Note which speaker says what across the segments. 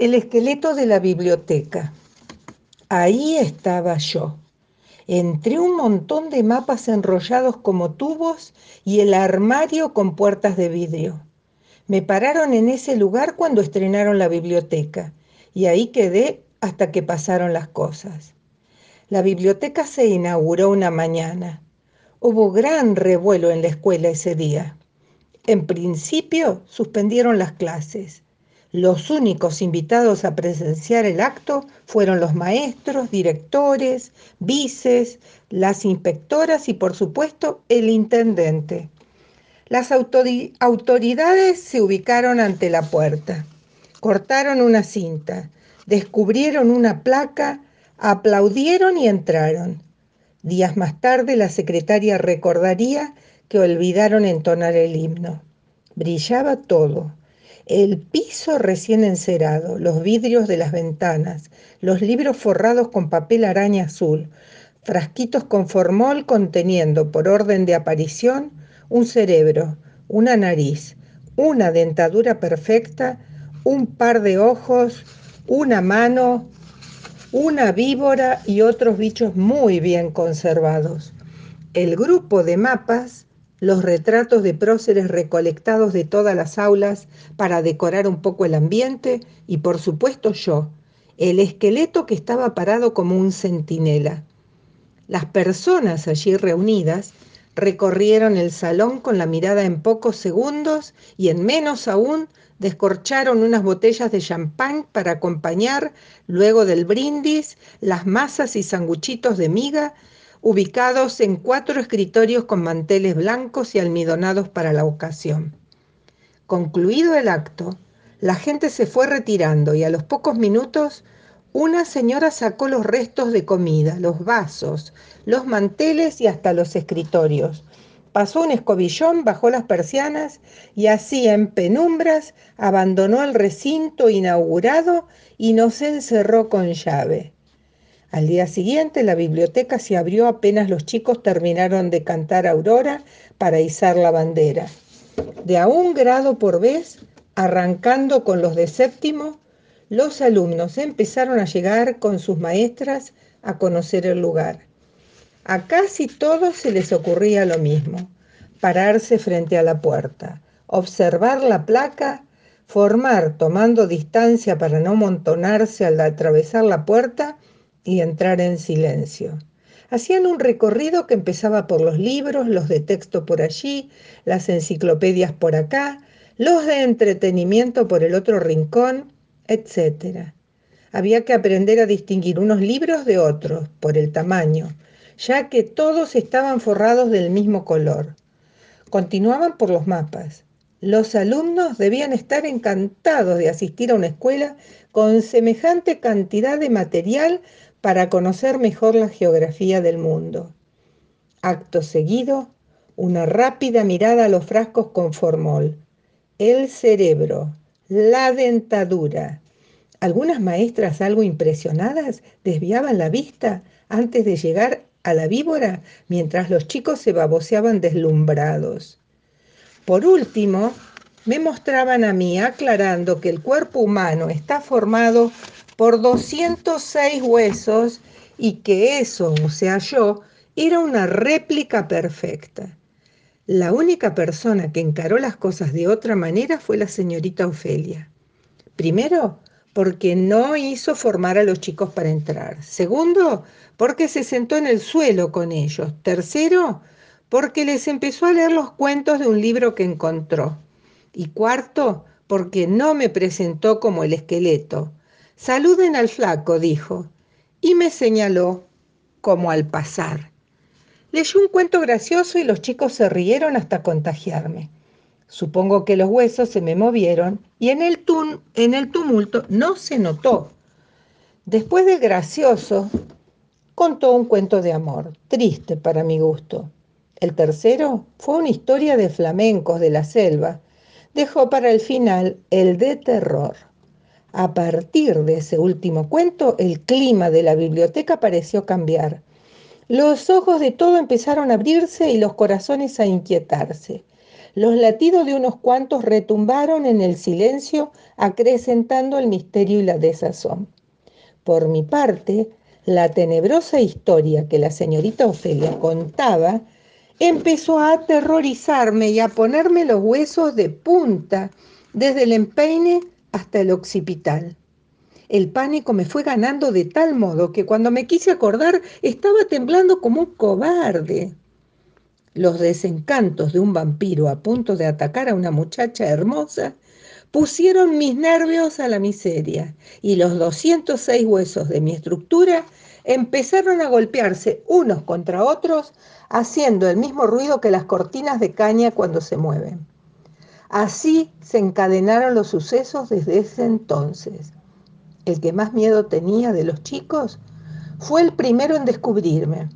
Speaker 1: El esqueleto de la biblioteca. Ahí estaba yo, entre un montón de mapas enrollados como tubos y el armario con puertas de vidrio. Me pararon en ese lugar cuando estrenaron la biblioteca y ahí quedé hasta que pasaron las cosas. La biblioteca se inauguró una mañana. Hubo gran revuelo en la escuela ese día. En principio suspendieron las clases los únicos invitados a presenciar el acto fueron los maestros, directores, vices, las inspectoras y por supuesto el intendente. Las autoridades se ubicaron ante la puerta, cortaron una cinta, descubrieron una placa, aplaudieron y entraron. Días más tarde la secretaria recordaría que olvidaron entonar el himno. Brillaba todo el piso recién encerado, los vidrios de las ventanas, los libros forrados con papel araña azul, frasquitos con formol conteniendo, por orden de aparición, un cerebro, una nariz, una dentadura perfecta, un par de ojos, una mano, una víbora y otros bichos muy bien conservados. El grupo de mapas los retratos de próceres recolectados de todas las aulas para decorar un poco el ambiente y por supuesto yo, el esqueleto que estaba parado como un centinela. Las personas allí reunidas recorrieron el salón con la mirada en pocos segundos y en menos aún descorcharon unas botellas de champán para acompañar, luego del brindis, las masas y sanguchitos de miga ubicados en cuatro escritorios con manteles blancos y almidonados para la ocasión. Concluido el acto, la gente se fue retirando y a los pocos minutos una señora sacó los restos de comida, los vasos, los manteles y hasta los escritorios. Pasó un escobillón, bajó las persianas y así en penumbras abandonó el recinto inaugurado y nos encerró con llave. Al día siguiente la biblioteca se abrió apenas los chicos terminaron de cantar Aurora para izar la bandera. De a un grado por vez, arrancando con los de séptimo, los alumnos empezaron a llegar con sus maestras a conocer el lugar. A casi todos se les ocurría lo mismo, pararse frente a la puerta, observar la placa, formar tomando distancia para no montonarse al atravesar la puerta y entrar en silencio. Hacían un recorrido que empezaba por los libros, los de texto por allí, las enciclopedias por acá, los de entretenimiento por el otro rincón, etc. Había que aprender a distinguir unos libros de otros por el tamaño, ya que todos estaban forrados del mismo color. Continuaban por los mapas. Los alumnos debían estar encantados de asistir a una escuela con semejante cantidad de material para conocer mejor la geografía del mundo. Acto seguido, una rápida mirada a los frascos con formol, el cerebro, la dentadura. Algunas maestras algo impresionadas desviaban la vista antes de llegar a la víbora mientras los chicos se baboseaban deslumbrados. Por último, me mostraban a mí aclarando que el cuerpo humano está formado por 206 huesos y que eso, o sea yo, era una réplica perfecta. La única persona que encaró las cosas de otra manera fue la señorita Ofelia. Primero, porque no hizo formar a los chicos para entrar. Segundo, porque se sentó en el suelo con ellos. Tercero, porque les empezó a leer los cuentos de un libro que encontró. Y cuarto, porque no me presentó como el esqueleto, Saluden al flaco, dijo, y me señaló como al pasar. Leyó un cuento gracioso y los chicos se rieron hasta contagiarme. Supongo que los huesos se me movieron y en el, en el tumulto no se notó. Después de gracioso, contó un cuento de amor, triste para mi gusto. El tercero fue una historia de flamencos de la selva. Dejó para el final el de terror. A partir de ese último cuento, el clima de la biblioteca pareció cambiar. Los ojos de todo empezaron a abrirse y los corazones a inquietarse. Los latidos de unos cuantos retumbaron en el silencio, acrecentando el misterio y la desazón. Por mi parte, la tenebrosa historia que la señorita Ofelia contaba empezó a aterrorizarme y a ponerme los huesos de punta, desde el empeine hasta el occipital. El pánico me fue ganando de tal modo que cuando me quise acordar estaba temblando como un cobarde. Los desencantos de un vampiro a punto de atacar a una muchacha hermosa pusieron mis nervios a la miseria y los 206 huesos de mi estructura empezaron a golpearse unos contra otros, haciendo el mismo ruido que las cortinas de caña cuando se mueven. Así se encadenaron los sucesos desde ese entonces el que más miedo tenía de los chicos, fue el primero en descubrirme.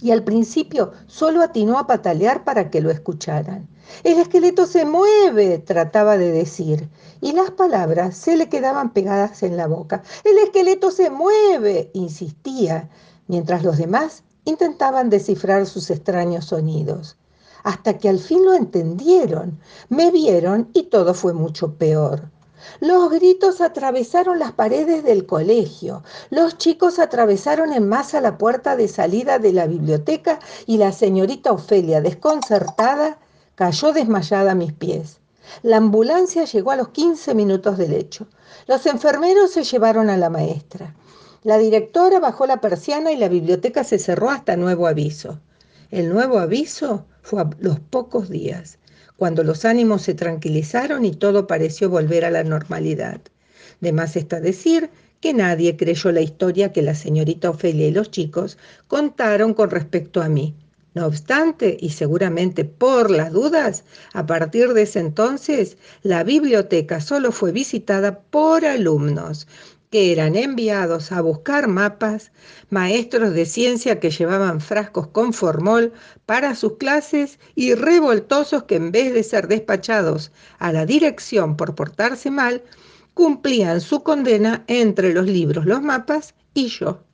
Speaker 1: Y al principio solo atinó a patalear para que lo escucharan. El esqueleto se mueve, trataba de decir, y las palabras se le quedaban pegadas en la boca. El esqueleto se mueve, insistía, mientras los demás intentaban descifrar sus extraños sonidos. Hasta que al fin lo entendieron, me vieron y todo fue mucho peor. Los gritos atravesaron las paredes del colegio. Los chicos atravesaron en masa la puerta de salida de la biblioteca y la señorita Ofelia, desconcertada, cayó desmayada a mis pies. La ambulancia llegó a los 15 minutos del hecho. Los enfermeros se llevaron a la maestra. La directora bajó la persiana y la biblioteca se cerró hasta nuevo aviso. El nuevo aviso fue a los pocos días cuando los ánimos se tranquilizaron y todo pareció volver a la normalidad. De más está decir que nadie creyó la historia que la señorita Ofelia y los chicos contaron con respecto a mí. No obstante, y seguramente por las dudas, a partir de ese entonces, la biblioteca solo fue visitada por alumnos, que eran enviados a buscar mapas, maestros de ciencia que llevaban frascos con formol para sus clases y revoltosos que en vez de ser despachados a la dirección por portarse mal, cumplían su condena entre los libros, los mapas y yo.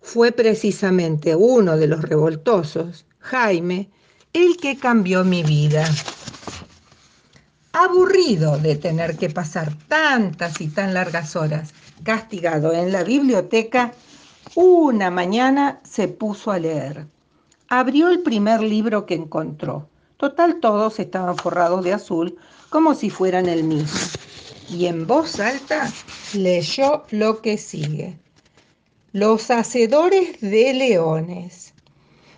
Speaker 1: Fue precisamente uno de los revoltosos, Jaime, el que cambió mi vida aburrido de tener que pasar tantas y tan largas horas castigado en la biblioteca, una mañana se puso a leer. Abrió el primer libro que encontró. Total, todos estaban forrados de azul, como si fueran el mismo. Y en voz alta leyó lo que sigue. Los hacedores de leones.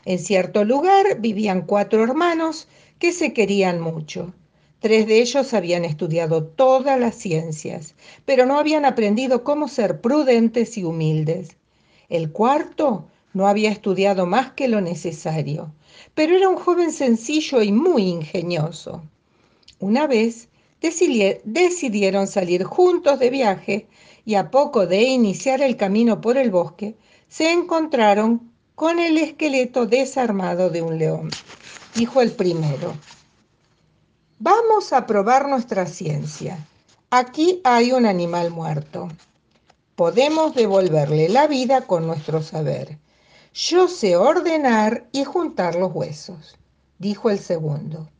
Speaker 1: En cierto lugar vivían cuatro hermanos que se querían mucho. Tres de ellos habían estudiado todas las ciencias, pero no habían aprendido cómo ser prudentes y humildes. El cuarto no había estudiado más que lo necesario, pero era un joven sencillo y muy ingenioso. Una vez decidieron salir juntos de viaje y a poco de iniciar el camino por el bosque, se encontraron con el esqueleto desarmado de un león. Dijo el primero, Vamos a probar nuestra ciencia. Aquí hay un animal muerto. Podemos devolverle la vida con nuestro saber. Yo sé ordenar y juntar los huesos, dijo el segundo.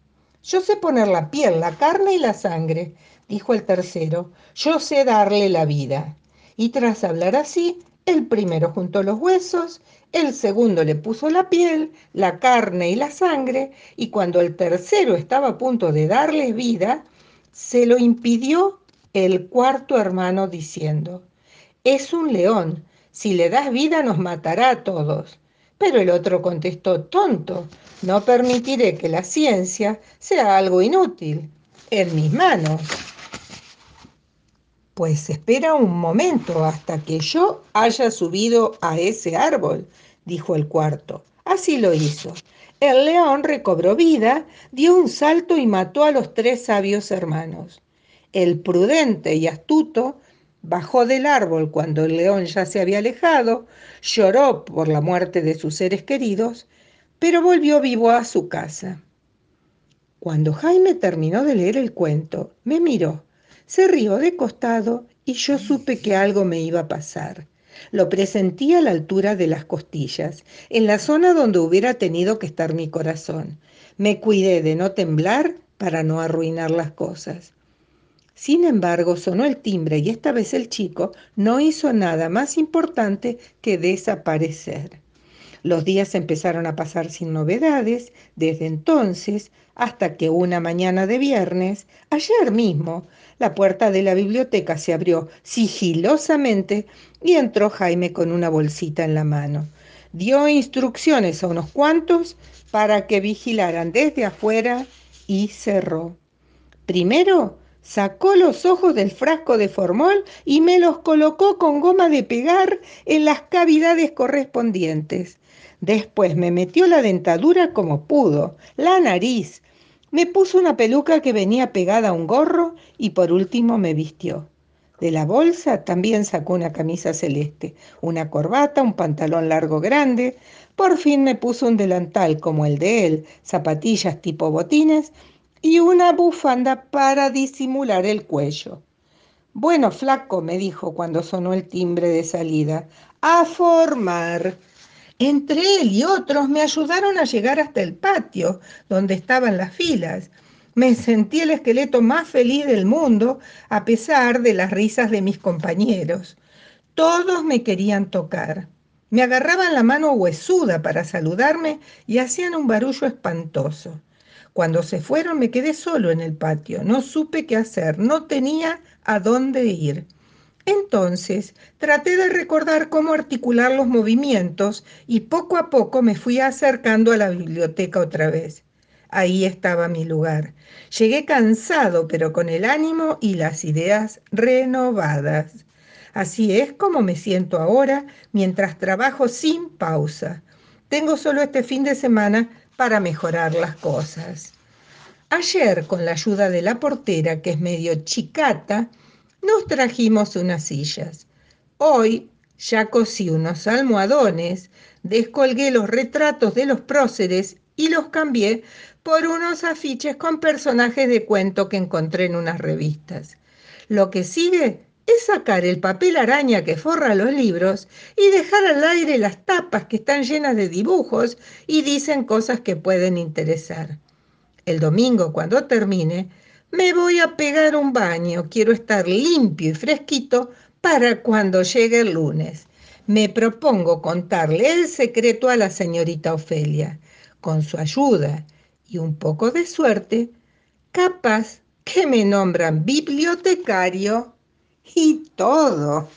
Speaker 1: Yo sé poner la piel, la carne y la sangre, dijo el tercero. Yo sé darle la vida. Y tras hablar así, el primero juntó los huesos el segundo le puso la piel, la carne y la sangre, y cuando el tercero estaba a punto de darle vida, se lo impidió el cuarto hermano diciendo, es un león, si le das vida nos matará a todos. Pero el otro contestó, tonto, no permitiré que la ciencia sea algo inútil. En mis manos. Pues espera un momento hasta que yo haya subido a ese árbol, dijo el cuarto. Así lo hizo. El león recobró vida, dio un salto y mató a los tres sabios hermanos. El prudente y astuto bajó del árbol cuando el león ya se había alejado, lloró por la muerte de sus seres queridos, pero volvió vivo a su casa. Cuando Jaime terminó de leer el cuento, me miró se rió de costado y yo supe que algo me iba a pasar. Lo presentí a la altura de las costillas, en la zona donde hubiera tenido que estar mi corazón. Me cuidé de no temblar para no arruinar las cosas. Sin embargo, sonó el timbre y esta vez el chico no hizo nada más importante que desaparecer. Los días empezaron a pasar sin novedades desde entonces hasta que una mañana de viernes, ayer mismo, la puerta de la biblioteca se abrió sigilosamente y entró Jaime con una bolsita en la mano. Dio instrucciones a unos cuantos para que vigilaran desde afuera y cerró. Primero sacó los ojos del frasco de formol y me los colocó con goma de pegar en las cavidades correspondientes. Después me metió la dentadura como pudo, la nariz, me puso una peluca que venía pegada a un gorro y por último me vistió. De la bolsa también sacó una camisa celeste, una corbata, un pantalón largo grande. Por fin me puso un delantal como el de él, zapatillas tipo botines y una bufanda para disimular el cuello. Bueno, flaco, me dijo cuando sonó el timbre de salida, a formar. Entre él y otros me ayudaron a llegar hasta el patio, donde estaban las filas. Me sentí el esqueleto más feliz del mundo, a pesar de las risas de mis compañeros. Todos me querían tocar. Me agarraban la mano huesuda para saludarme y hacían un barullo espantoso. Cuando se fueron me quedé solo en el patio. No supe qué hacer, no tenía a dónde ir. Entonces traté de recordar cómo articular los movimientos y poco a poco me fui acercando a la biblioteca otra vez. Ahí estaba mi lugar. Llegué cansado, pero con el ánimo y las ideas renovadas. Así es como me siento ahora mientras trabajo sin pausa. Tengo solo este fin de semana para mejorar las cosas. Ayer, con la ayuda de la portera, que es medio chicata, nos trajimos unas sillas. Hoy ya cosí unos almohadones, descolgué los retratos de los próceres y los cambié por unos afiches con personajes de cuento que encontré en unas revistas. Lo que sigue es sacar el papel araña que forra los libros y dejar al aire las tapas que están llenas de dibujos y dicen cosas que pueden interesar. El domingo, cuando termine, me voy a pegar un baño, quiero estar limpio y fresquito para cuando llegue el lunes. Me propongo contarle el secreto a la señorita Ofelia. Con su ayuda y un poco de suerte, capaz que me nombran bibliotecario y todo.